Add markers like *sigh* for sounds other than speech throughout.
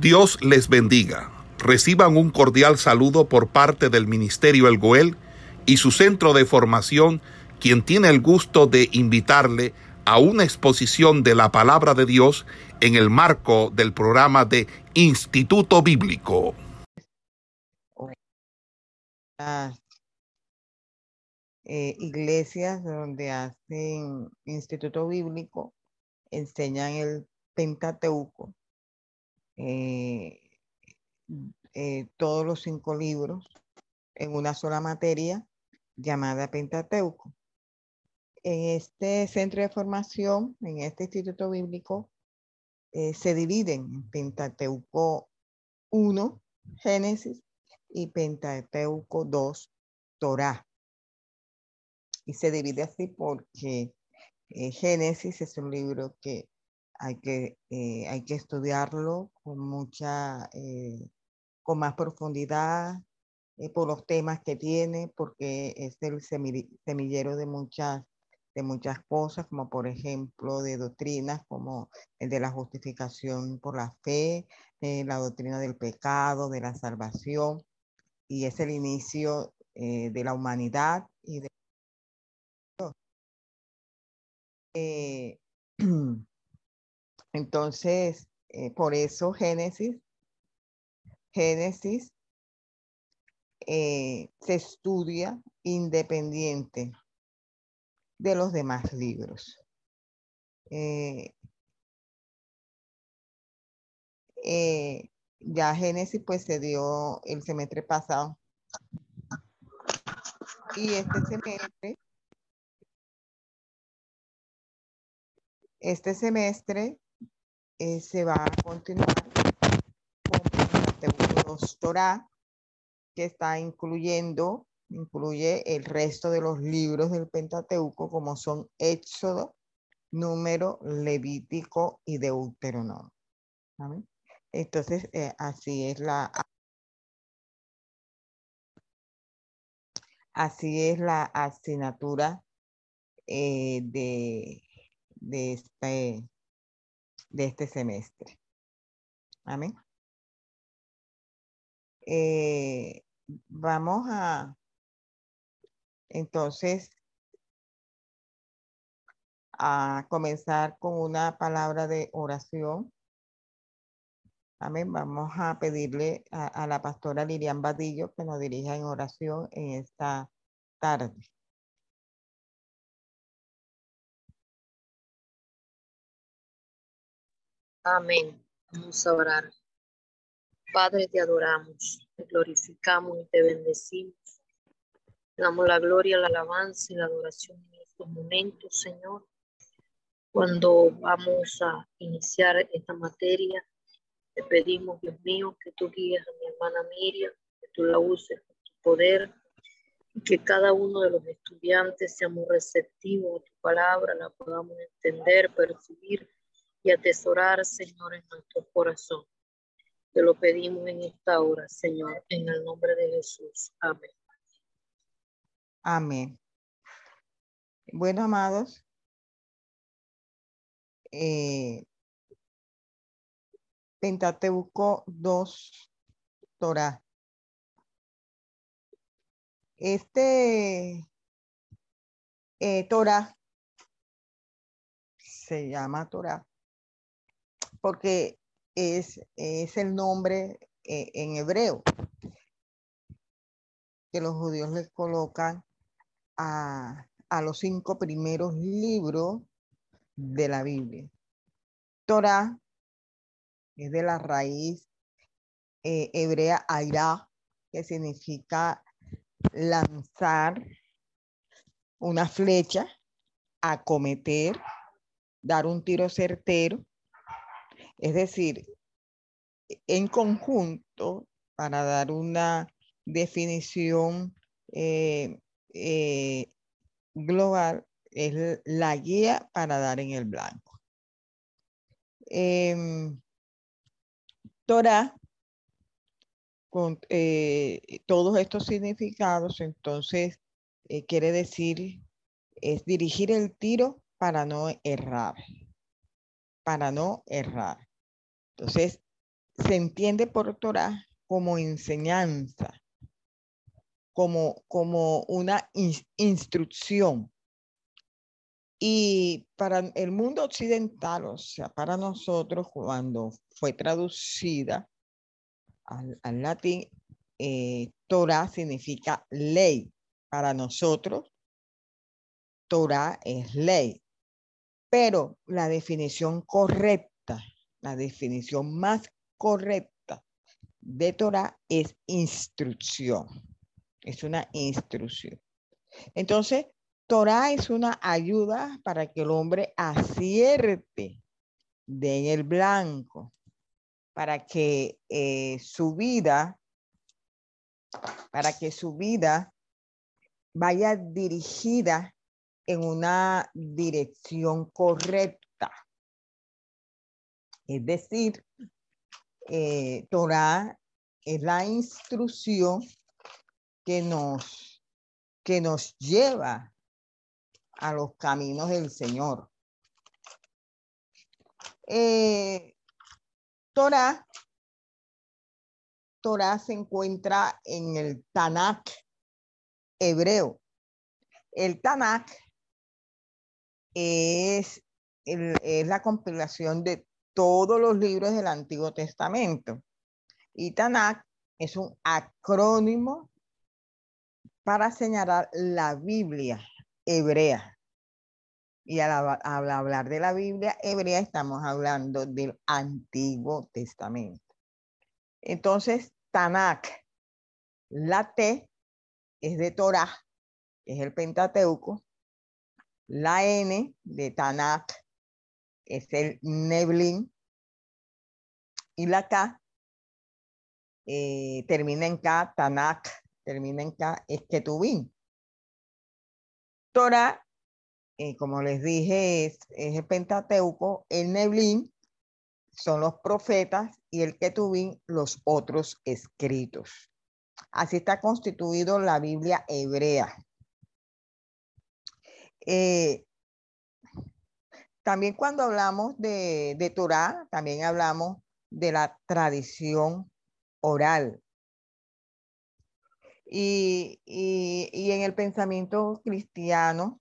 Dios les bendiga. Reciban un cordial saludo por parte del Ministerio El Goel y su centro de formación, quien tiene el gusto de invitarle a una exposición de la palabra de Dios en el marco del programa de Instituto Bíblico. Eh, iglesias donde hacen Instituto Bíblico enseñan el Pentateuco, eh, eh, todos los cinco libros en una sola materia llamada Pentateuco. En este centro de formación, en este instituto bíblico, eh, se dividen en Pentateuco 1, Génesis, y Pentateuco 2, Torah. Y se divide así porque Génesis es un libro que hay que, eh, hay que estudiarlo con mucha, eh, con más profundidad eh, por los temas que tiene, porque es el semillero de muchas, de muchas cosas, como por ejemplo de doctrinas como el de la justificación por la fe, la doctrina del pecado, de la salvación, y es el inicio de la humanidad y de *clears throat* Entonces, eh, por eso Génesis, Génesis eh, se estudia independiente de los demás libros. Eh, ya Génesis pues se dio el semestre pasado y este semestre este semestre eh, se va a continuar con el Torah, que está incluyendo, incluye el resto de los libros del Pentateuco, como son Éxodo, Número, Levítico y Deuteronomio. Entonces, eh, así es la así es la asignatura eh, de, de este de este semestre. Amén. Eh, vamos a, entonces, a comenzar con una palabra de oración. Amén. Vamos a pedirle a, a la pastora Lilian Badillo que nos dirija en oración en esta tarde. Amén. Vamos a orar. Padre, te adoramos, te glorificamos y te bendecimos. Te damos la gloria, la alabanza y la adoración en estos momentos, Señor. Cuando vamos a iniciar esta materia, te pedimos, Dios mío, que tú guíes a mi hermana Miriam, que tú la uses con tu poder y que cada uno de los estudiantes seamos receptivos a tu palabra, la podamos entender, percibir y atesorar, Señor, en nuestro corazón. Te lo pedimos en esta hora, Señor, en el nombre de Jesús. Amén. Amén. Bueno, amados, eh, Pentateuco 2, Torah. Este eh, Torah se llama Torah porque es, es el nombre eh, en hebreo que los judíos le colocan a, los cinco primeros libros de la Biblia. Torah es de la raíz eh, hebrea aira, que significa lanzar una flecha, acometer, dar un tiro certero es decir, en conjunto, para dar una definición eh, eh, global, es la guía para dar en el blanco. Em, Torah, con eh, todos estos significados, entonces quiere decir, es dirigir el tiro para no errar, para no errar. Entonces, se entiende por Torah como enseñanza, como, como una instrucción. Y para el mundo occidental, o sea, para nosotros, cuando fue traducida al, latín, eh, Torah significa ley. Para nosotros, Torah es ley. Pero la definición correcta, la definición más correcta de Torah es instrucción. Es una instrucción. Entonces, Torah es una ayuda para que el hombre acierte de en el blanco, para que eh, su vida, para que su vida vaya dirigida en una dirección correcta. Es decir, eh, Torah es la instrucción que nos, que nos lleva a los caminos del Señor. Eh, Torah, se encuentra en el Tanakh hebreo. El Tanakh es, es la compilación de todos los libros del Antiguo Testamento. Y Tanakh es un acrónimo para señalar la Biblia hebrea. Y al, hablar de la Biblia hebrea estamos hablando del Antiguo Testamento. Entonces, Tanakh, la T es de Torah, es el Pentateuco. La N de Tanakh es el Neblin. Y la K eh, termina en K, Tanakh, termina en K, es Ketubin. Torah, eh, como les dije, es, el Pentateuco, el Neblin son los profetas y el Ketubín los otros escritos. Así está constituido la Biblia hebrea. Eh, también cuando hablamos de, de Torah, también hablamos de la tradición oral. Y, en el pensamiento cristiano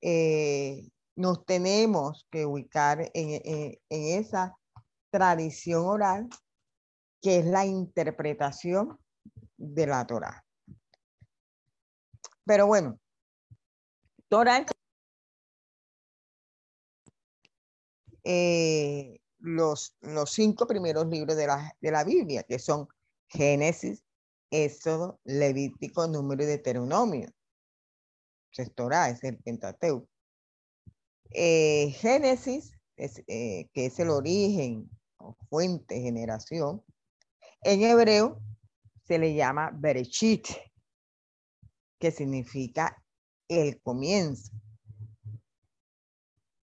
eh, nos tenemos que ubicar en, esa tradición oral que es la interpretación de la Torah. Pero bueno, Torah eh, los, los cinco primeros libros de la, de la Biblia, que son Génesis, Éxodo, Levítico, Número y Deuteronomio. Es es el Pentateuco. Eh, Génesis, es, eh, que es el origen o fuente, generación. En hebreo se le llama Berechit, que significa el comienzo.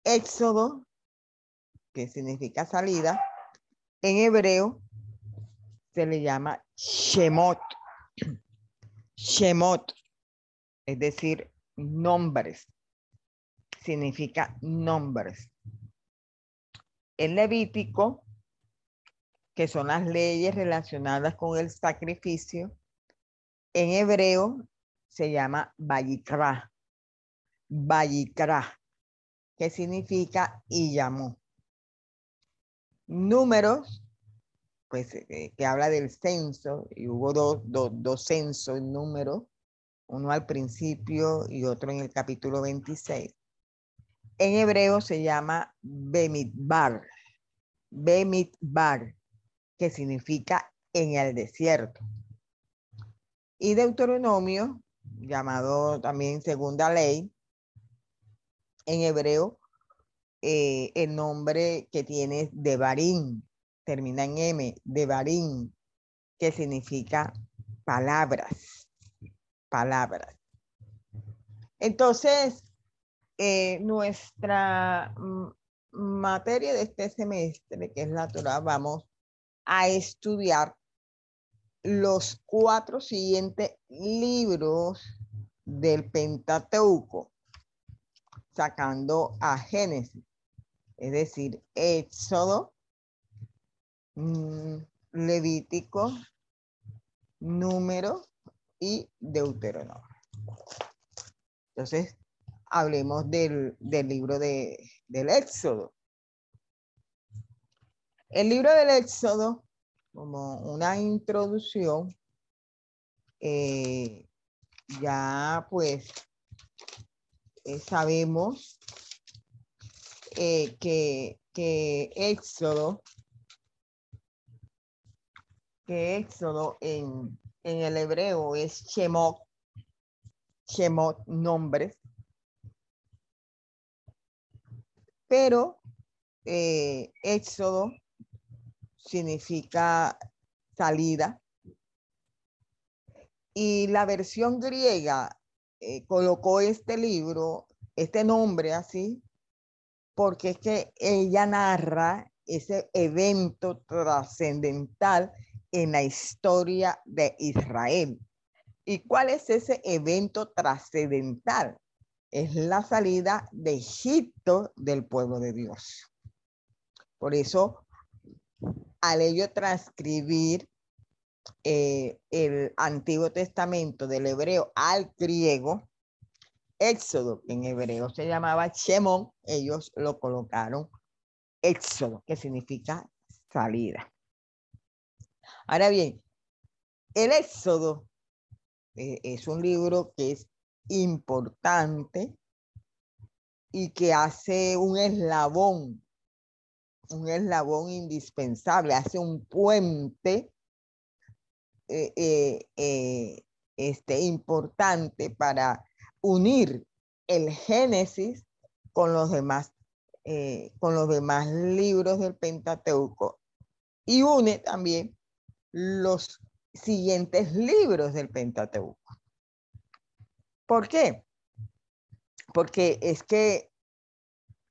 Éxodo, que significa salida, en hebreo se le llama Shemot. Shemot, es decir, nombres. Significa nombres. El Levítico, que son las leyes relacionadas con el sacrificio, en hebreo se llama Bayikra. Bayikra, que significa y llamó. Números pues, eh, que habla del censo, y hubo dos, dos, censos en número, uno al principio y otro en el capítulo 26. En hebreo se llama Bemidbar, Bemidbar, que significa en el desierto. Y Deuteronomio, llamado también segunda ley, en hebreo, eh, el nombre que tiene de Barín, termina en M, de Barín, que significa palabras, palabras. Entonces, eh, nuestra materia de este semestre, que es la Torah, vamos a estudiar los cuatro siguientes libros del Pentateuco, sacando a Génesis, es decir, Éxodo, Levítico, Número y Deuteronomio. Entonces, hablemos del, libro de, del Éxodo. El libro del Éxodo, como una introducción, eh, ya pues eh, sabemos eh, que, que Éxodo, que Éxodo en, en el hebreo es Shemot, Shemot, nombres. Pero eh, Éxodo significa salida. Y la versión griega eh, colocó este libro, este nombre así, porque es que ella narra ese evento trascendental en la historia de Israel. ¿Y cuál es ese evento trascendental? Es la salida de Egipto del pueblo de Dios. Por eso, al ello transcribir eh, el Antiguo Testamento del hebreo al griego, Éxodo, en hebreo se llamaba Shemón, ellos lo colocaron Éxodo, que significa salida. Ahora bien, el Éxodo eh, es un libro que es importante y que hace un eslabón, un eslabón indispensable, hace un puente eh, eh, este, importante para unir el Génesis con los demás, con los demás libros del Pentateuco y une también los siguientes libros del Pentateuco. ¿Por qué? Porque es que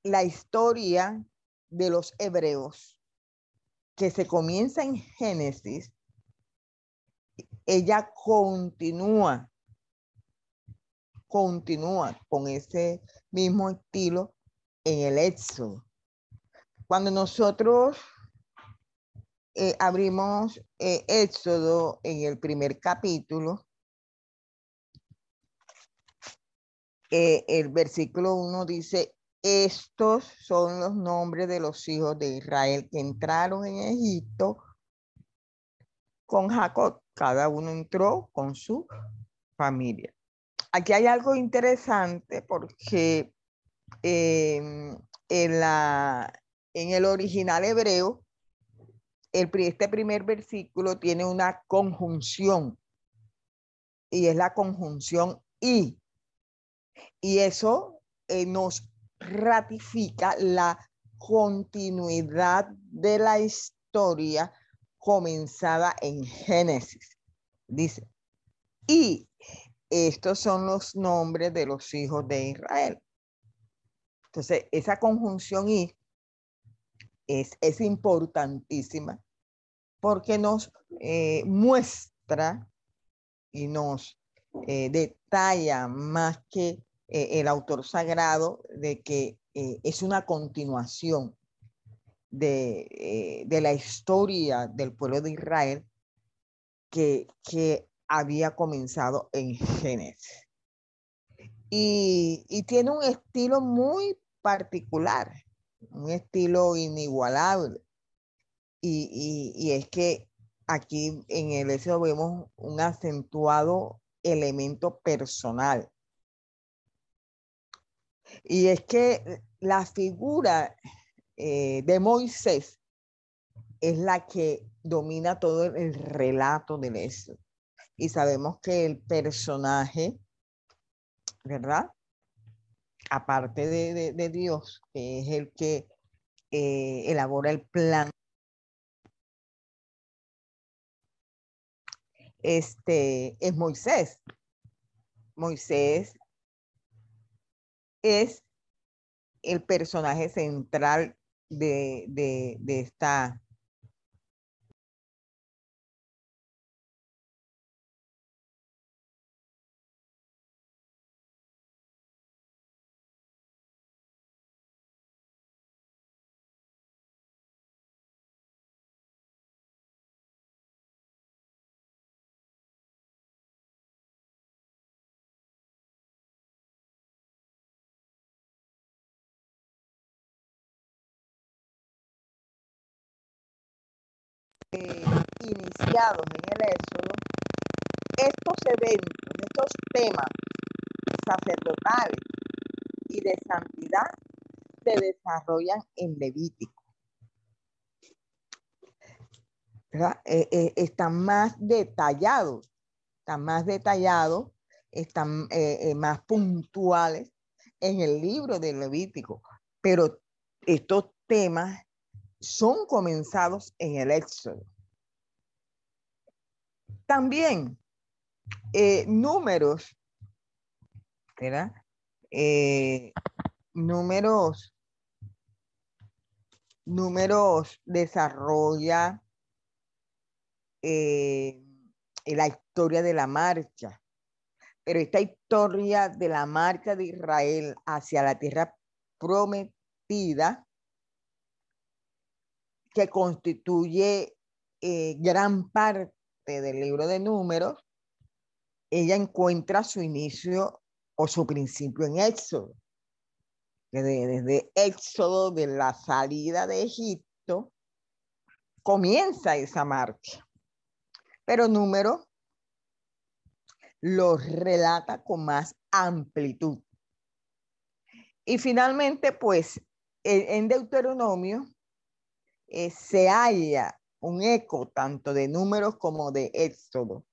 la historia de los hebreos que se comienza en Génesis, ella continúa, continúa con ese mismo estilo en el Éxodo. Cuando nosotros eh, abrimos eh, Éxodo en el primer capítulo, eh, el versículo 1 dice, estos son los nombres de los hijos de Israel que entraron en Egipto con Jacob. Cada uno entró con su familia. Aquí hay algo interesante porque en, la, en el original hebreo este primer versículo tiene una conjunción y es la conjunción y. Y eso eh, nos ratifica la continuidad de la historia comenzada en Génesis. Dice, y estos son los nombres de los hijos de Israel. Entonces, esa conjunción y es, es importantísima porque nos eh, muestra y nos eh, detalla más que eh, el autor sagrado de que es una continuación de, de, la historia del pueblo de Israel que, que había comenzado en Génesis. Y, y, tiene un estilo muy particular, un estilo inigualable. Y, es que aquí en el eso vemos un acentuado elemento personal. Y es que la figura eh, de Moisés es la que domina todo el relato del eso. Y sabemos que el personaje, ¿verdad? Aparte de, Dios, que es el que eh, elabora el plan este, es Moisés. Moisés es el personaje central de, de, de esta eh, iniciados en el Éxodo, estos eventos, estos temas sacerdotales y de santidad se desarrollan en Levítico. Eh, eh, están más detallados, están más detallados, están eh, más puntuales en el libro de Levítico, pero estos temas son comenzados en el Éxodo. También números, ¿verdad? números, números desarrolla eh, la historia de la marcha. Pero esta historia de la marcha de Israel hacia la tierra prometida, que constituye eh, gran parte del libro de números, ella encuentra su inicio o su principio en Éxodo. Desde, desde Éxodo de la salida de Egipto, comienza esa marcha pero número los relata con más amplitud. Y finalmente, pues, en Deuteronomio eh, se halla un eco tanto de números como de Éxodo.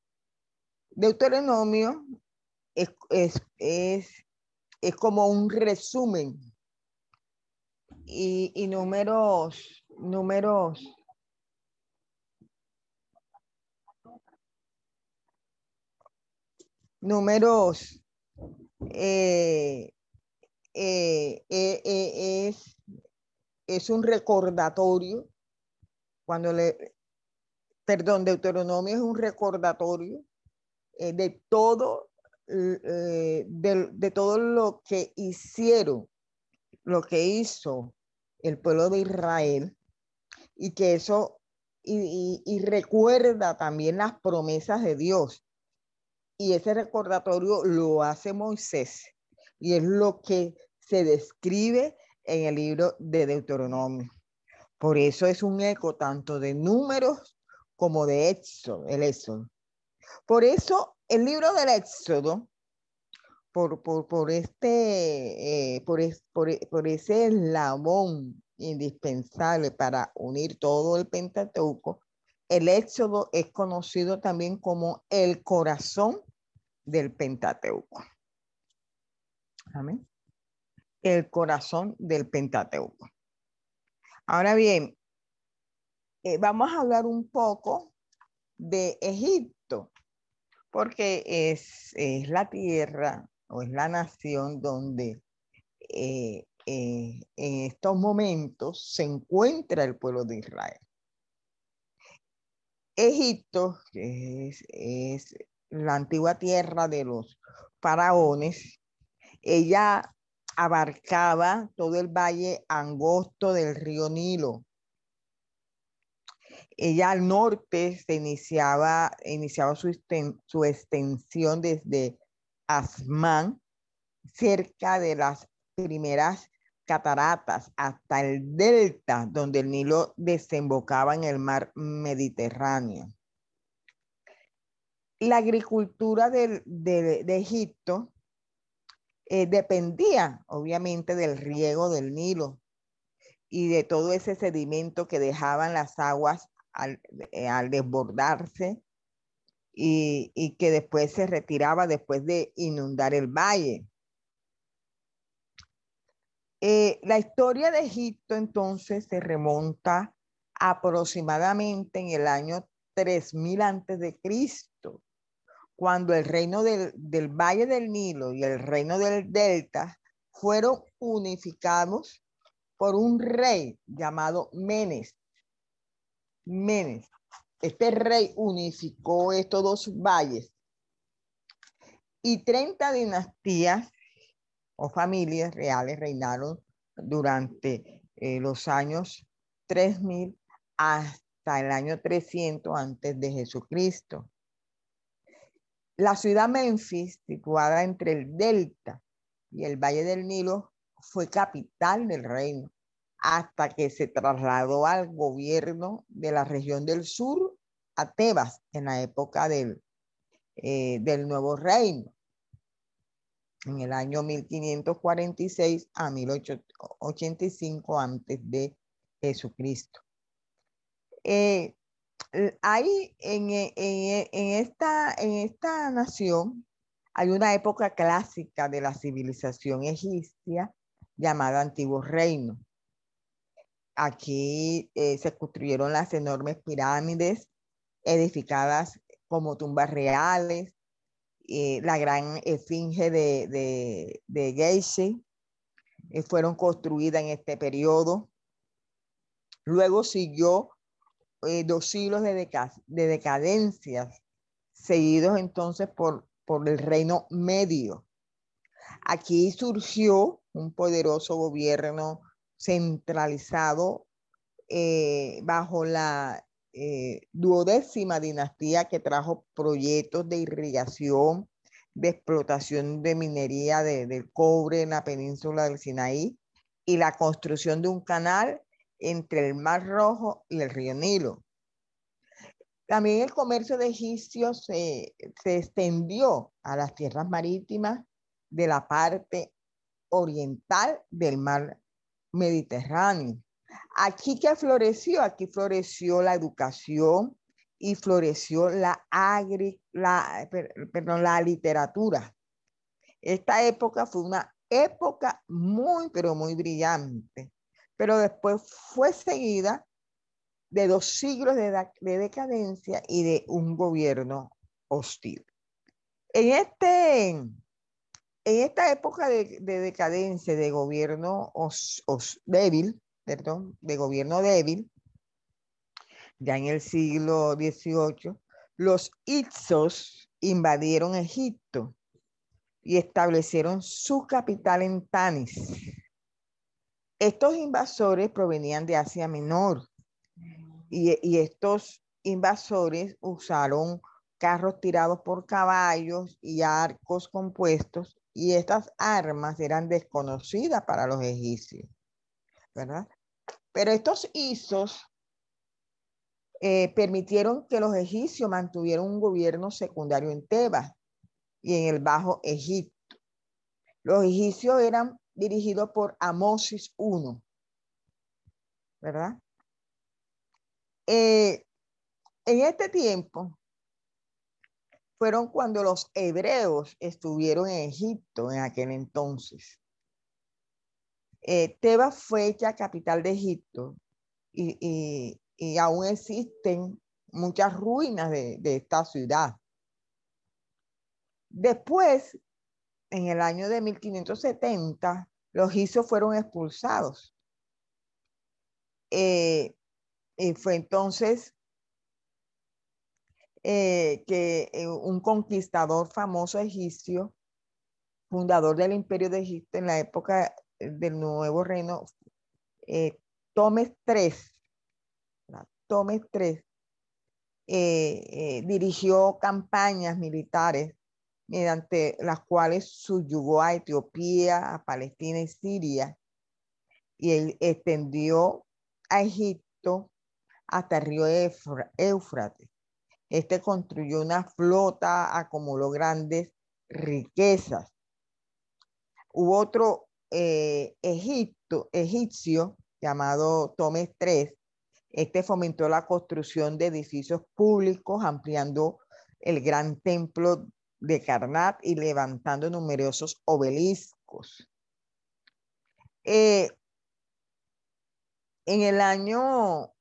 Deuteronomio es, es, es, es como un resumen y, y números, números números eh, eh, eh, es un recordatorio, cuando le, perdón, Deuteronomio es un recordatorio de todo, de, de, todo lo que hicieron, lo que hizo el pueblo de Israel, y que eso, y recuerda también las promesas de Dios. Y ese recordatorio lo hace Moisés y es lo que se describe en el libro de Deuteronomio. Por eso es un eco tanto de números como de Éxodo, el Éxodo. Por eso el libro del Éxodo, por, por, por este, eh, por, por, por, ese eslabón indispensable para unir todo el Pentateuco, el Éxodo es conocido también como el corazón del Pentateuco. Amén. El corazón del Pentateuco. Ahora bien, eh, vamos a hablar un poco de Egipto, porque es, es la tierra o es la nación donde eh, eh, en estos momentos se encuentra el pueblo de Israel. Egipto, es, es la antigua tierra de los faraones, ella abarcaba todo el valle angosto del río Nilo. Ella al norte se iniciaba, iniciaba su, su extensión desde Asmán, cerca de las primeras cataratas, hasta el delta, donde el Nilo desembocaba en el mar Mediterráneo la agricultura de, Egipto eh, dependía obviamente del riego del Nilo y de todo ese sedimento que dejaban las aguas al, eh, desbordarse y, que después se retiraba después de inundar el valle. Eh, la historia de Egipto entonces se remonta aproximadamente en el año 3000 antes de Cristo cuando el reino del, Valle del Nilo y el reino del Delta fueron unificados por un rey llamado Menes. Menes. Este rey unificó estos dos valles y 30 dinastías o familias reales reinaron durante eh, los años 3000 hasta el año 300 antes de Jesucristo. La ciudad Memphis, situada entre el delta y el valle del Nilo, fue capital del reino hasta que se trasladó al gobierno de la región del sur a Tebas en la época del, eh, del nuevo reino, en el año 1546 a 1085 antes de Jesucristo. Eh, ahí en, en, esta, en esta nación hay una época clásica de la civilización egipcia llamada Antiguo Reino. Aquí eh, se construyeron las enormes pirámides edificadas como tumbas reales, eh, la gran esfinge de, de, de eh, fueron construidas en este periodo. Luego siguió dos siglos de, de decadencias, seguidos entonces por por el reino medio. Aquí surgió un poderoso gobierno centralizado eh, bajo la eh, duodécima dinastía que trajo proyectos de irrigación, de explotación de minería de, del cobre en la península del Sinaí y la construcción de un canal entre el Mar Rojo y el río Nilo. También el comercio de egipcios se, extendió a las tierras marítimas de la parte oriental del mar Mediterráneo. Aquí que floreció, aquí floreció la educación y floreció la, la, perdón, la literatura. Esta época fue una época muy, pero muy brillante, pero después fue seguida de dos siglos de, decadencia y de un gobierno hostil. En, este, en esta época de, decadencia, de gobierno débil, perdón, de gobierno débil, ya en el siglo XVIII, los Itzos invadieron Egipto y establecieron su capital en Tanis. Estos invasores provenían de Asia Menor y, estos invasores usaron carros tirados por caballos y arcos compuestos y estas armas eran desconocidas para los egipcios, ¿verdad? Pero estos isos eh, permitieron que los egipcios mantuvieran un gobierno secundario en Tebas y en el Bajo Egipto. Los egipcios eran dirigidos por Amosis I, ¿verdad? Eh, en este tiempo fueron cuando los hebreos estuvieron en Egipto en aquel entonces. Eh, fue hecha capital de Egipto y, aún existen muchas ruinas de esta ciudad. Después, en el año de 1570, los egipcios fueron expulsados. Eh, y fue entonces eh, que eh, un conquistador famoso egipcio, fundador del imperio de Egipto en la época del nuevo reino, eh, Tomes Tomes III, dirigió campañas militares mediante las cuales subyugó a Etiopía, a Palestina y Siria, y él extendió a Egipto hasta el río Éufrates. Este construyó una flota, acumuló grandes riquezas. Hubo otro eh, Egipto, egipcio llamado Tomes III. Este fomentó la construcción de edificios públicos, ampliando el gran templo de Karnak y levantando numerosos obeliscos. Eh, en el año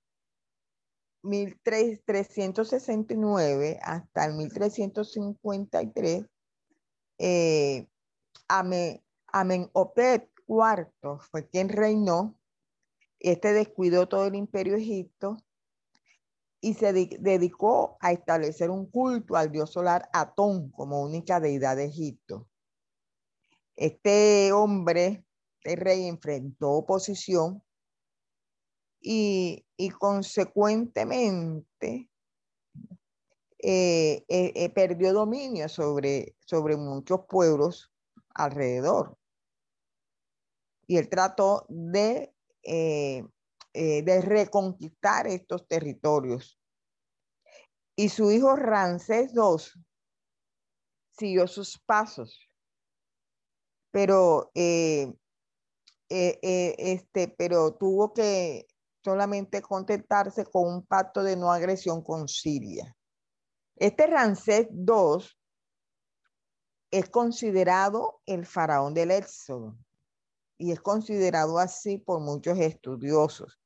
1369 hasta el 1353, eh, Amenhotep IV fue quien reinó. Este descuidó todo el imperio egipto y se dedicó a establecer un culto al dios solar Atón como única deidad de Egipto. Este hombre, el rey, enfrentó oposición y, consecuentemente eh, eh, eh, perdió dominio sobre, sobre muchos pueblos alrededor. Y él trató de eh, de reconquistar estos territorios. Y su hijo Ramsés II siguió sus pasos, pero, eh, este, pero tuvo que solamente contentarse con un pacto de no agresión con Siria. Este Ramsés II es considerado el faraón del Éxodo y es considerado así por muchos estudiosos.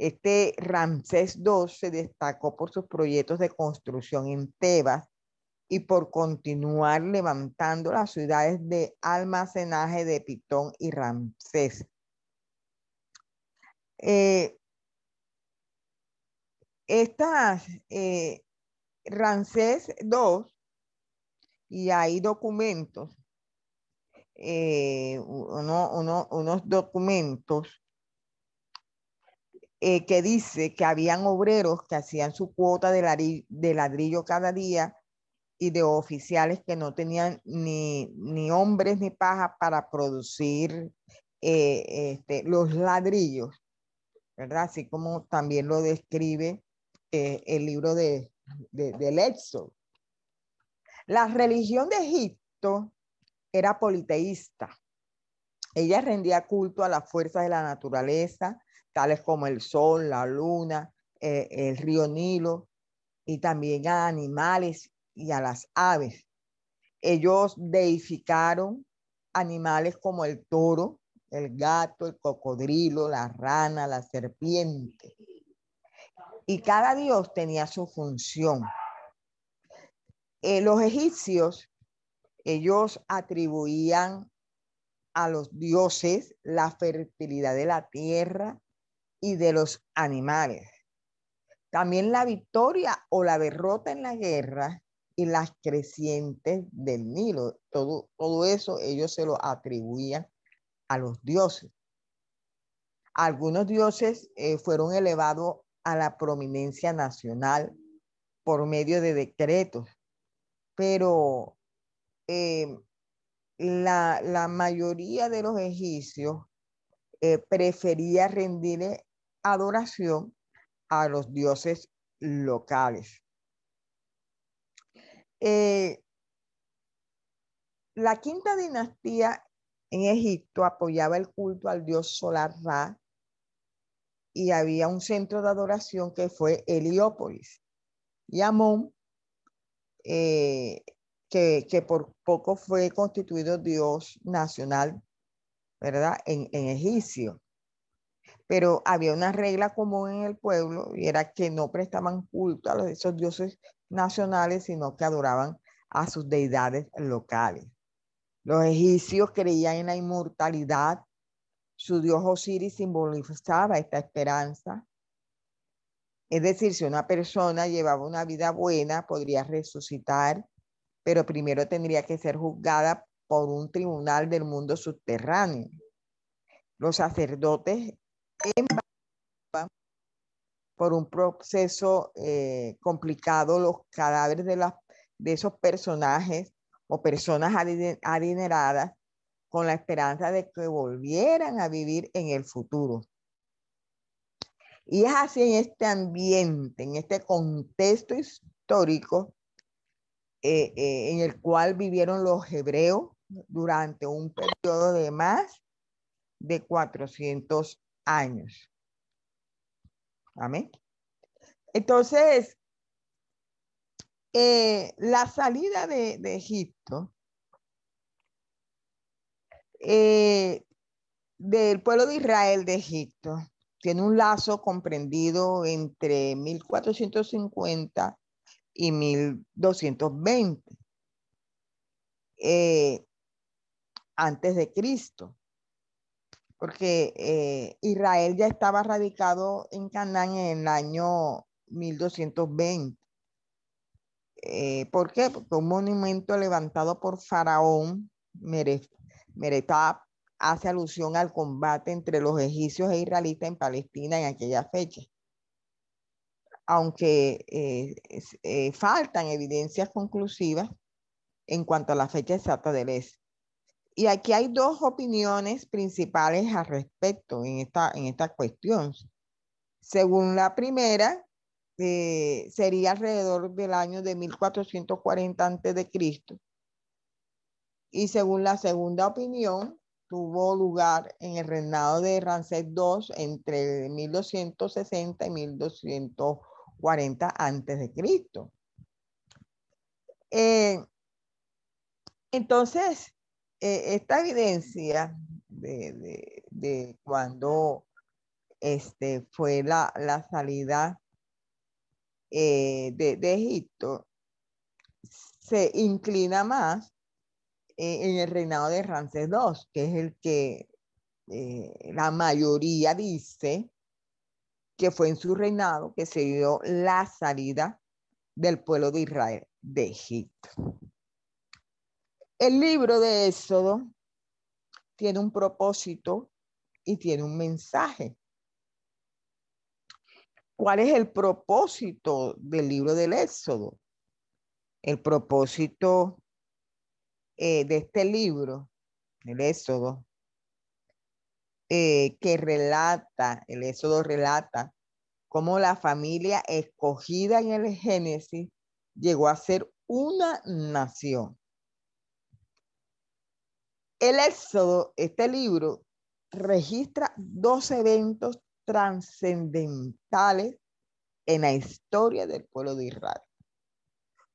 Este Ramsés II se destacó por sus proyectos de construcción en Tebas y por continuar levantando las ciudades de almacenaje de Pitón y Ramsés. Eh, estas eh, Ramsés II, y hay documentos, eh, unos documentos eh, que dice que habían obreros que hacían su cuota de, ladrillo, cada día y de oficiales que no tenían ni, hombres ni paja para producir eh, este, los ladrillos, ¿verdad? Así como también lo describe eh, el libro de, de, del. La religión de Egipto era politeísta. Ella rendía culto a las fuerzas de la naturaleza, tales como el sol, la luna, eh, el río Nilo, y también a animales y a las aves. Ellos deificaron animales como el toro, el gato, el cocodrilo, la rana, la serpiente. Y cada dios tenía su función. Eh, los egipcios, ellos atribuían a los dioses la fertilidad de la tierra, y de los animales. También la victoria o la derrota en la guerra y las crecientes del Nilo. Todo, todo eso ellos se lo atribuían a los dioses. Algunos dioses eh, fueron elevados a la prominencia nacional por medio de decretos, pero eh, la, la, mayoría de los egipcios eh, prefería rendirle adoración a los dioses locales. Eh, la quinta dinastía en Egipto apoyaba el culto al dios solar Ra y había un centro de adoración que fue Heliópolis. Y Amón, eh, que, que, por poco fue constituido dios nacional, ¿verdad? En, en egipcio pero había una regla común en el pueblo y era que no prestaban culto a esos dioses nacionales, sino que adoraban a sus deidades locales. Los egipcios creían en la inmortalidad. Su dios Osiris simbolizaba esta esperanza. Es decir, si una persona llevaba una vida buena, podría resucitar, pero primero tendría que ser juzgada por un tribunal del mundo subterráneo. Los sacerdotes por un proceso eh, complicado los cadáveres de, las, de esos personajes o personas adineradas con la esperanza de que volvieran a vivir en el futuro. Y es así en este ambiente, en este contexto histórico eh, eh, en el cual vivieron los hebreos durante un periodo de más de 400 años. Amén. Entonces, eh, la salida de, Egipto eh, del pueblo de Israel de Egipto tiene un lazo comprendido entre 1450 y 1220 eh, antes de Cristo porque eh, Israel ya estaba radicado en Canaán en el año 1220. Eh, ¿Por qué? Porque un monumento levantado por Faraón Meretab hace alusión al combate entre los egipcios e israelitas en Palestina en aquella fecha. Aunque eh, faltan evidencias conclusivas en cuanto a la fecha exacta del Y aquí hay dos opiniones principales al respecto en esta, en esta cuestión. Según la primera, eh, sería alrededor del año de 1440 antes de Cristo. Y según la segunda opinión, tuvo lugar en el reinado de Ramsés II entre 1260 y 1240 antes de Cristo. Eh, entonces, eh, esta evidencia de, cuando este, fue la, salida eh, de, Egipto se inclina más en el reinado de Ramsés II, que es el que la mayoría dice que fue en su reinado que se dio la salida del pueblo de Israel de Egipto. El libro de Éxodo tiene un propósito y tiene un mensaje. ¿Cuál es el propósito del libro del Éxodo? El propósito eh, de este libro, el Éxodo, eh, que relata, el Éxodo relata cómo la familia escogida en el Génesis llegó a ser una nación. El Éxodo, este libro, registra dos eventos trascendentales en la historia del pueblo de Israel.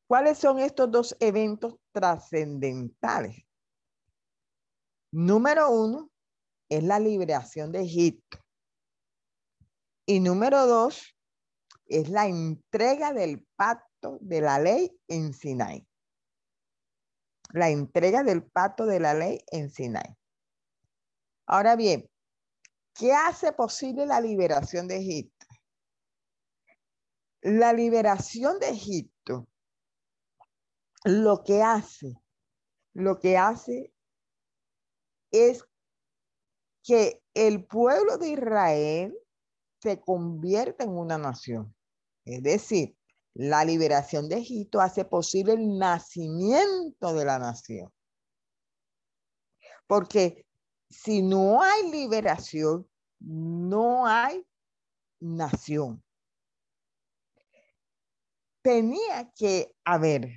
¿Cuáles son estos dos eventos trascendentales? Número uno es la liberación de Egipto. Y número dos es la entrega del pacto de la ley en Sinai la entrega del pacto de la ley en Sinai. Ahora bien, ¿qué hace posible la liberación de Egipto? La liberación de Egipto lo que hace, lo que hace es que el pueblo de Israel se convierta en una nación. Es decir, la liberación de Egipto hace posible el nacimiento de la nación. Porque si no hay liberación, no hay nación. Tenía que haber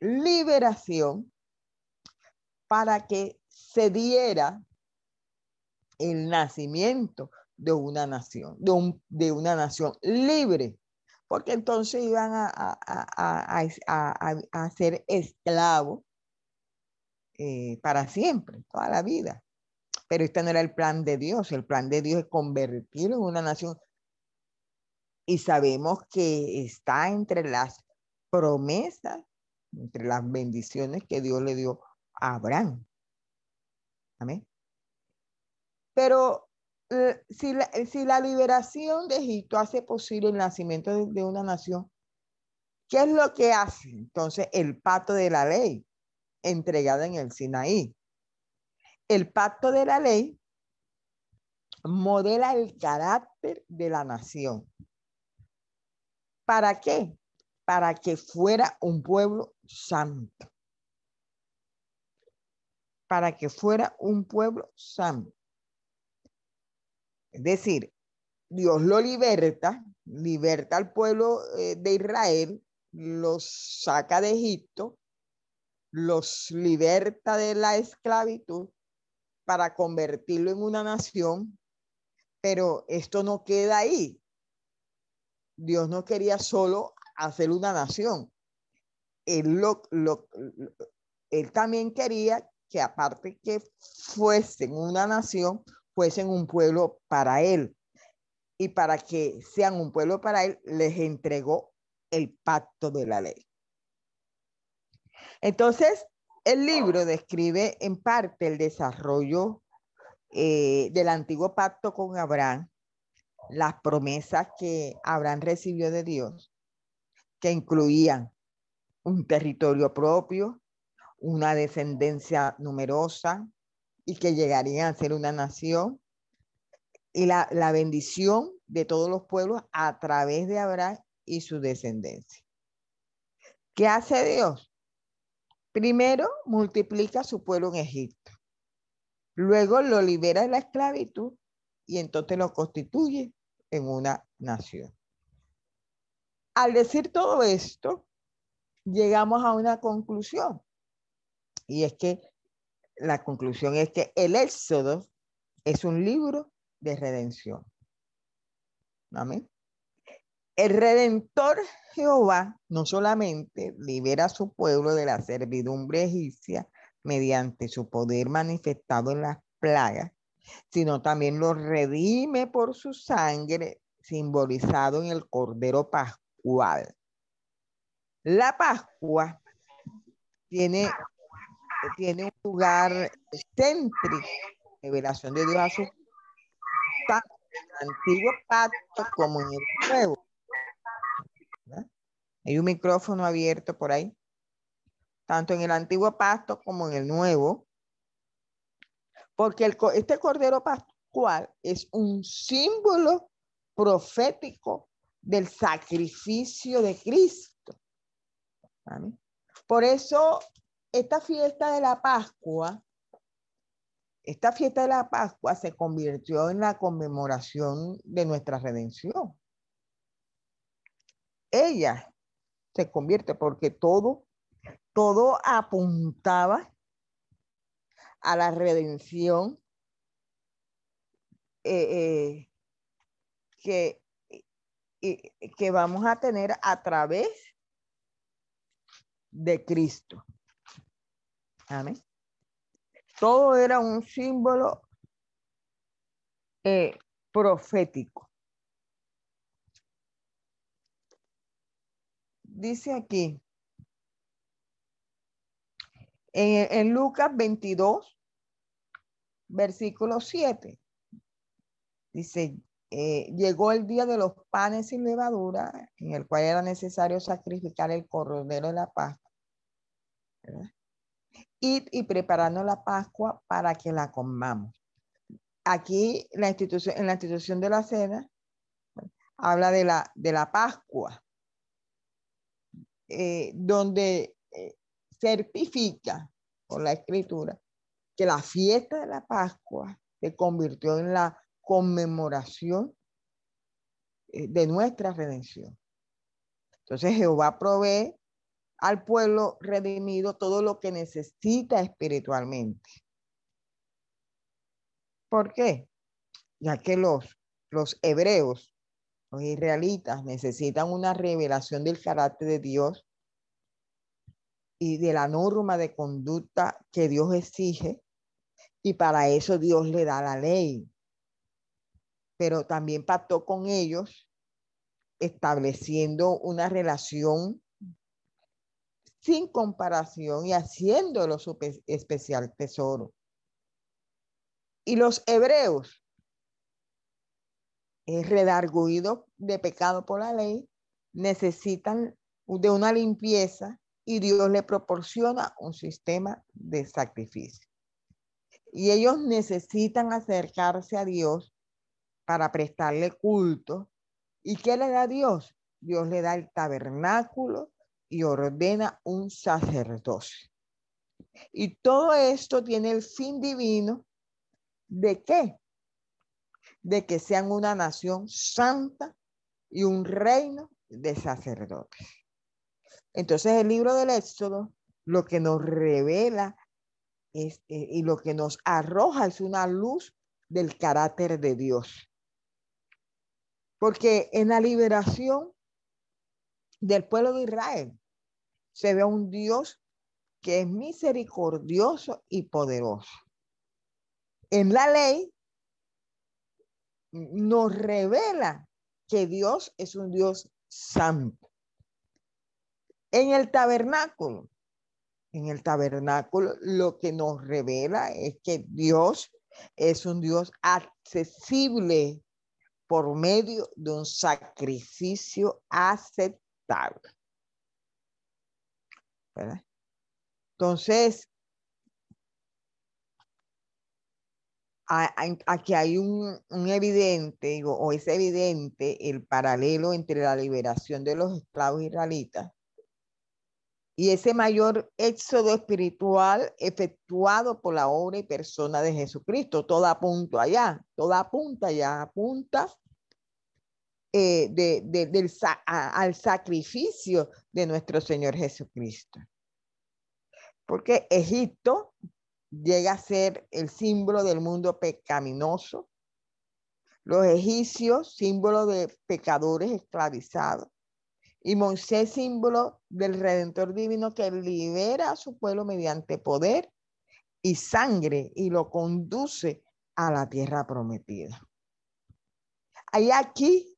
liberación para que se diera el nacimiento de una nación, de, de una nación libre porque entonces iban a, a, ser esclavos eh, para siempre, toda la vida. Pero este no era el plan de Dios, el plan de Dios es convertirlo en una nación. Y sabemos que está entre las promesas, entre las bendiciones que Dios le dio a Abraham. Amén. Pero si, la, eh, si la liberación de Egipto hace posible el nacimiento de, una nación, ¿qué es lo que hace entonces el pacto de la ley entregado en el Sinaí? El pacto de la ley modela el carácter de la nación. ¿Para qué? Para que fuera un pueblo santo. Para que fuera un pueblo santo. Es decir, Dios lo liberta, liberta al pueblo eh, de Israel, los saca de Egipto, los liberta de la esclavitud para convertirlo en una nación, pero esto no queda ahí. Dios no quería solo hacer una nación. Él, él también quería que aparte que fuesen una nación, fuesen un pueblo para él. Y para que sean un pueblo para él, les entregó el pacto de la ley. Entonces, el libro describe en parte el desarrollo eh, del antiguo pacto con Abraham, las promesas que Abraham recibió de Dios, que incluían un territorio propio, una descendencia numerosa, y que llegarían a ser una nación y la, bendición de todos los pueblos a través de Abraham y su descendencia. ¿Qué hace Dios? Primero multiplica su pueblo en Egipto. Luego lo libera de la esclavitud y entonces lo constituye en una nación. Al decir todo esto, llegamos a una conclusión. Y es que la conclusión es que el Éxodo es un libro de redención. Amén. El redentor Jehová no solamente libera a su pueblo de la servidumbre egipcia mediante su poder manifestado en las plagas, sino también lo redime por su sangre simbolizado en el Cordero Pascual. La Pascua tiene, tiene un lugar céntrico, revelación de Dios a su el antiguo pacto como en el nuevo. Hay un micrófono abierto por ahí, tanto en el antiguo pacto como en el nuevo, porque el, este cordero pascual es un símbolo profético del sacrificio de Cristo. Por eso, esta fiesta de la Pascua, esta fiesta de la Pascua se convirtió en la conmemoración de nuestra redención. Ella se convierte porque todo, todo apuntaba a la redención eh, eh, que, que vamos a tener a través de Cristo. Amén. Todo era un símbolo eh, profético. Dice aquí, en, Lucas 22, versículo 7, dice, eh, llegó el día de los panes sin levadura, en el cual era necesario sacrificar el cordero de la Pascua. Y, y preparando la Pascua para que la comamos. Aquí la institución, en la institución de la cena habla de la, de la Pascua, eh, donde eh, certifica por la escritura que la fiesta de la Pascua se convirtió en la conmemoración eh, de nuestra redención. Entonces Jehová provee al pueblo redimido todo lo que necesita espiritualmente. ¿Por qué? Ya que los, los hebreos, los israelitas, necesitan una revelación del carácter de Dios y de la norma de conducta que Dios exige, y para eso Dios le da la ley pero también pactó con ellos estableciendo una relación sin comparación y haciéndolo su especial tesoro. Y los hebreos, redarguidos de pecado por la ley, necesitan de una limpieza y Dios le proporciona un sistema de sacrificio. Y ellos necesitan acercarse a Dios para prestarle culto. ¿Y qué le da Dios? Dios le da el tabernáculo y ordena un sacerdocio. Y todo esto tiene el fin divino de qué? De que sean una nación santa y un reino de sacerdotes. Entonces el libro del Éxodo lo que nos revela es, eh, y lo que nos arroja es una luz del carácter de Dios. Porque en la liberación del pueblo de Israel se ve un Dios que es misericordioso y poderoso. En la ley nos revela que Dios es un Dios santo. En el tabernáculo, en el tabernáculo lo que nos revela es que Dios es un Dios accesible por medio de un sacrificio aceptable. Entonces, aquí hay un, evidente, o es evidente el paralelo entre la liberación de los esclavos israelitas y ese mayor éxodo espiritual efectuado por la obra y persona de Jesucristo. Todo apunta allá, todo apunta allá, apunta eh, de, del, al sacrificio de nuestro Señor Jesucristo. Porque Egipto llega a ser el símbolo del mundo pecaminoso, los egipcios, símbolo de pecadores esclavizados, y Moisés, símbolo del Redentor Divino que libera a su pueblo mediante poder y sangre y lo conduce a la tierra prometida. Ahí aquí,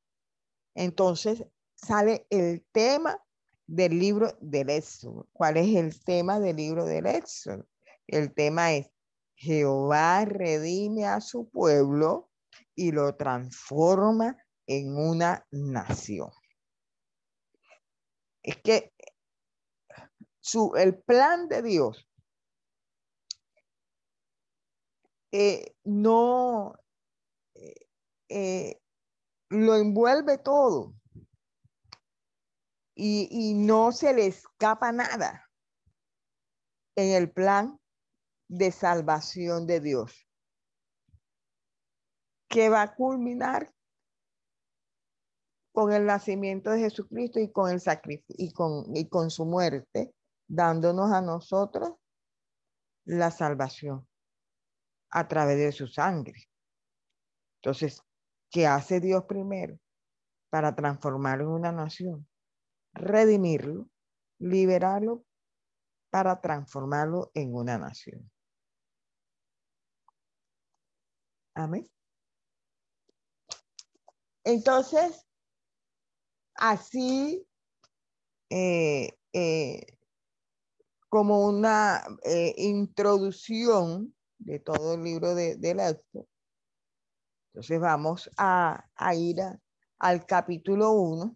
entonces, sale el tema del libro del Éxodo. ¿Cuál es el tema del libro del Éxodo? El tema es Jehová redime a su pueblo y lo transforma en una nación es que su, el plan de Dios eh, no eh, eh, lo envuelve todo y, y no se le escapa nada en el plan de salvación de Dios que va a culminar con el nacimiento de Jesucristo y con el y con, y con su muerte, dándonos a nosotros la salvación a través de su sangre. Entonces, ¿qué hace Dios primero para transformarlo en una nación? Redimirlo, liberarlo para transformarlo en una nación. Amén. Entonces, así eh, eh, como una eh, introducción de todo el libro de, del acto. Entonces vamos a, ir al capítulo 1.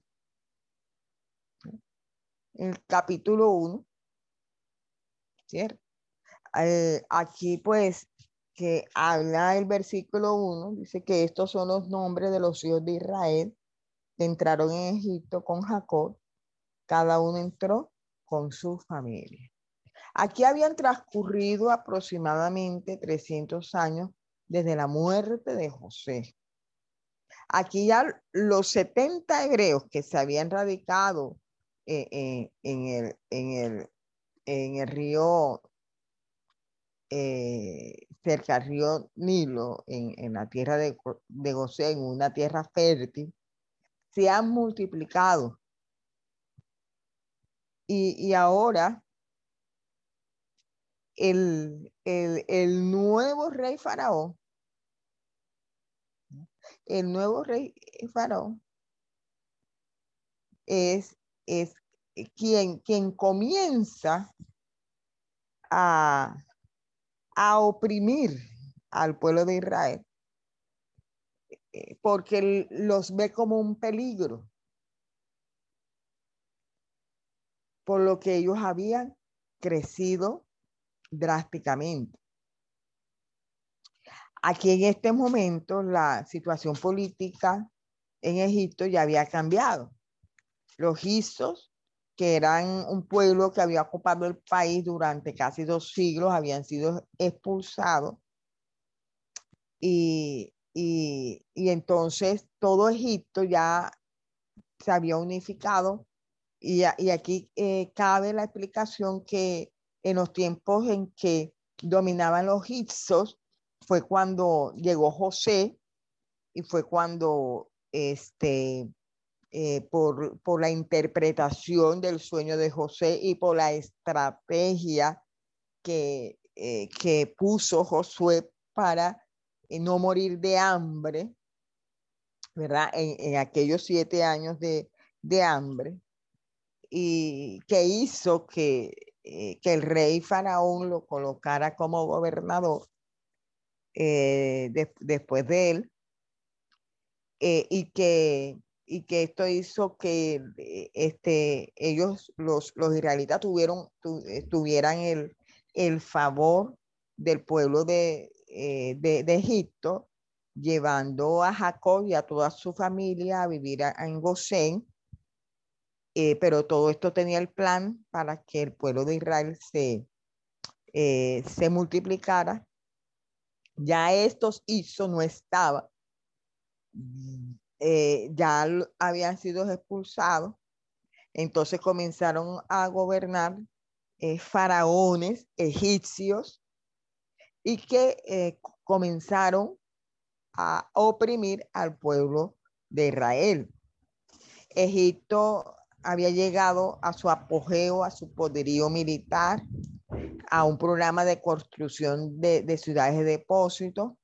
El capítulo 1. ¿Cierto? aquí pues que habla el versículo 1, dice que estos son los nombres de los hijos de Israel entraron en Egipto con Jacob, cada uno entró con su familia. Aquí habían transcurrido aproximadamente 300 años desde la muerte de José. Aquí ya los 70 hebreos que se habían radicado eh, eh, en, el, en, el, en el río, eh, cerca del río Nilo, en, la tierra de, de José, en una tierra fértil, se han multiplicado. Y, ahora el, el, nuevo rey faraón, el nuevo rey faraón es, es quien, quien comienza a, a oprimir al pueblo de Israel eh, porque los ve como un peligro por lo que ellos habían crecido drásticamente. Aquí en este momento la situación política en Egipto ya había cambiado. Los Isos, que eran un pueblo que había ocupado el país durante casi dos siglos, habían sido expulsados y y, entonces todo Egipto ya se había unificado y, aquí eh, cabe la explicación que en los tiempos en que dominaban los egipcios fue cuando llegó José y fue cuando este, eh, por, por, la interpretación del sueño de José y por la estrategia que, eh, que puso Josué para no morir de hambre, ¿verdad? En, aquellos siete años de, hambre, y que hizo que, eh, que, el rey faraón lo colocara como gobernador eh, después de él, eh, y, que, y que esto hizo que este, ellos, los, los israelitas, tuvieron, tuvieran el, el favor del pueblo de, eh, de, Egipto, llevando a Jacob y a toda su familia a vivir en Gosén. eh, pero todo esto tenía el plan para que el pueblo de Israel se, eh, se multiplicara. Ya estos hizo no estaba, eh, ya habían sido expulsados, entonces comenzaron a gobernar faraones egipcios y que comenzaron a oprimir al pueblo de Israel. Egipto había llegado a su apogeo, a su poderío militar, a un programa de construcción de, ciudades de depósito.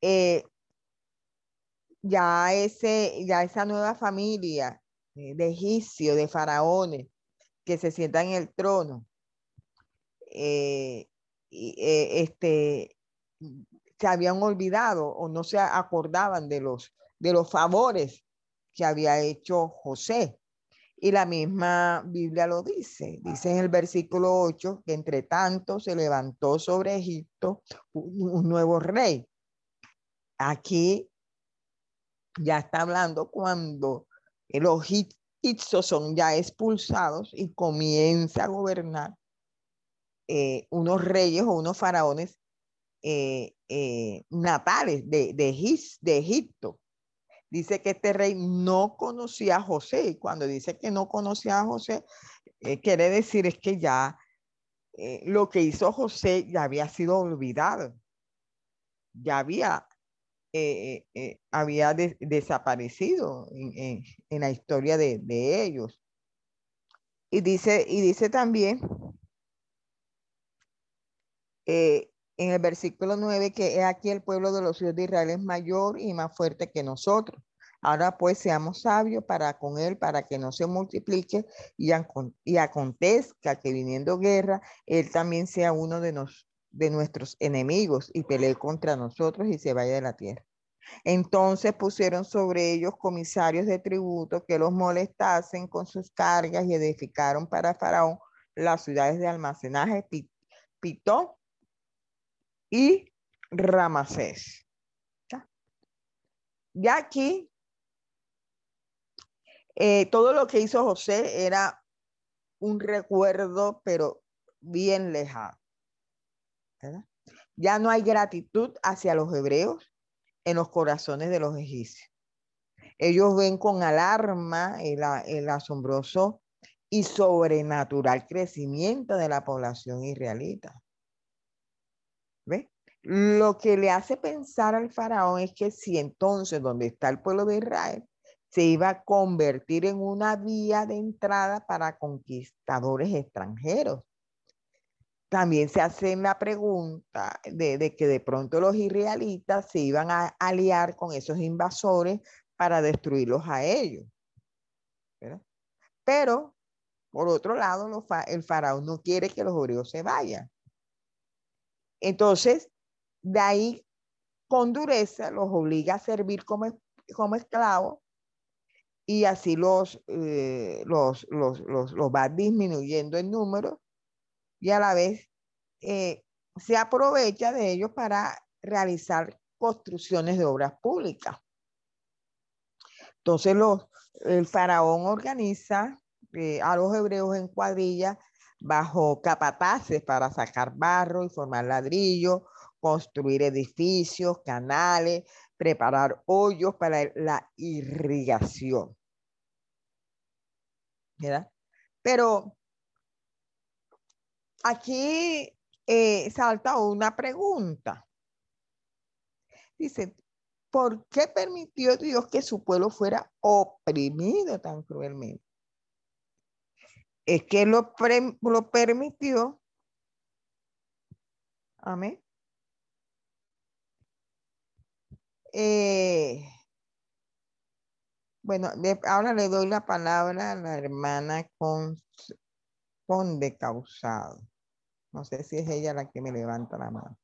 Eh, ya, ese, ya esa nueva familia eh, de egipcios, de faraones, que se sientan en el trono, eh, este, se habían olvidado o no se acordaban de los, de los favores que había hecho José. Y la misma Biblia lo dice. Dice en el versículo 8 que entre tanto se levantó sobre Egipto un, nuevo rey. Aquí ya está hablando cuando los egipcios son ya expulsados y comienza a gobernar eh, unos reyes o unos faraones eh, eh, natales de, de Egipto dice que este rey no conocía a José. Y cuando dice que no conocía a José, eh, quiere decir es que ya eh, lo que hizo José ya había sido olvidado. Ya había, eh, había desaparecido en, la historia de, de, ellos. Y dice, y dice también en el versículo 9 que es aquí el pueblo de los hijos de Israel es mayor y más fuerte que nosotros. Ahora pues seamos sabios para con él, para que no se multiplique y, y acontezca que viniendo guerra, él también sea uno de, de nuestros enemigos y pelee contra nosotros y se vaya de la tierra. Entonces pusieron sobre ellos comisarios de tributo que los molestasen con sus cargas y edificaron para Faraón las ciudades de almacenaje Pitón y Ramasés. Ya aquí, eh, todo lo que hizo José era un recuerdo, pero bien lejano. Ya no hay gratitud hacia los hebreos en los corazones de los egipcios. Ellos ven con alarma el, el asombroso y sobrenatural crecimiento de la población israelita. Lo que le hace pensar al faraón es que si entonces donde está el pueblo de Israel se iba a convertir en una vía de entrada para conquistadores extranjeros. También se hace la pregunta de, que de pronto los israelitas se iban a aliar con esos invasores para destruirlos a ellos. Pero, por otro lado, el faraón no quiere que los hebreos se vayan. Entonces, de ahí, con dureza, los obliga a servir como, como esclavos y así los, eh, los, los, los, va disminuyendo en número y a la vez eh, se aprovecha de ellos para realizar construcciones de obras públicas. Entonces los, el faraón organiza eh, a los hebreos en cuadrillas bajo capataces para sacar barro y formar ladrillo, construir edificios, canales, preparar hoyos para la irrigación. Pero aquí eh, salta una pregunta. Dice, ¿por qué permitió Dios que su pueblo fuera oprimido tan cruelmente? Es que lo, lo permitió. Amén. Eh, bueno, ahora le doy la palabra a la hermana con, causado. No sé si es ella la que me levanta la mano.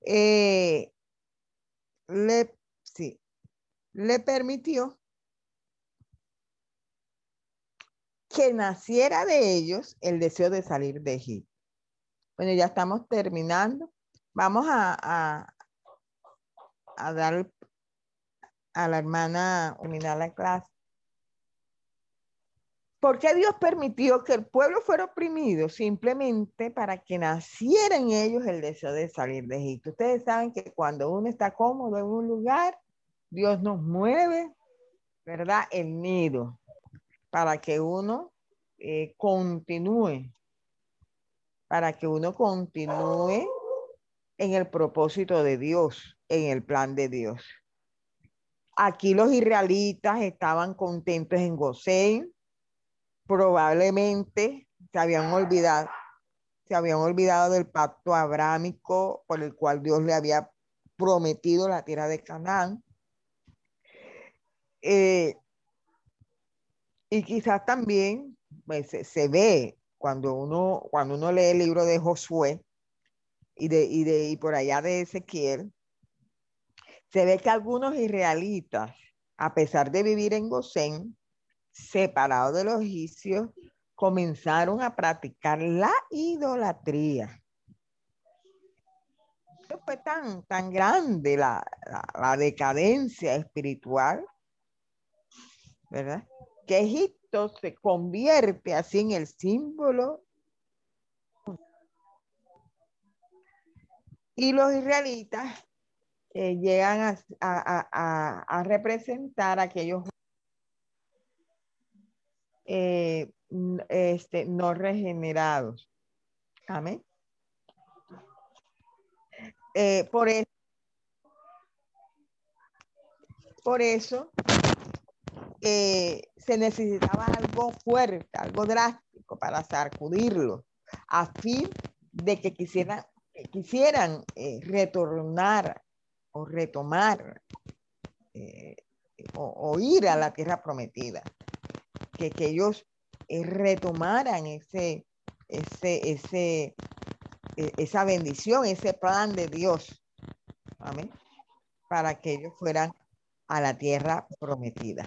Eh, le, sí, le permitió que naciera de ellos el deseo de salir de Egipto. Bueno, ya estamos terminando. Vamos a, a, dar a la hermana terminar la clase. ¿Por qué Dios permitió que el pueblo fuera oprimido? Simplemente para que naciera en ellos el deseo de salir de Egipto. Ustedes saben que cuando uno está cómodo en un lugar, Dios nos mueve, ¿verdad? El nido para que uno eh, continúe, para que uno continúe en el propósito de Dios, en el plan de Dios. Aquí los israelitas estaban contentos en Gosén, probablemente se habían olvidado, se habían olvidado del pacto abrámico por el cual Dios le había prometido la tierra de Canaán. Eh, y quizás también pues, se, ve cuando uno, cuando uno lee el libro de Josué y, de, y, de, y por allá de Ezequiel, se ve que algunos israelitas, a pesar de vivir en Gosén, separados de los egipcios, comenzaron a practicar la idolatría. fue tan, tan grande la, la, decadencia espiritual, ¿verdad? Que Egipto se convierte así en el símbolo. Y los israelitas eh, llegan a, a, a representar aquellos eh, este, no regenerados. Amén. Eh, por eso, por eso eh, se necesitaba algo fuerte, algo drástico para sacudirlo, a fin de que quisieran, quisieran retornar o retomar o ir a la tierra prometida que, ellos eh, retomaran ese, ese, ese, esa bendición, ese plan de Dios. Amén. Para que ellos fueran a la tierra prometida.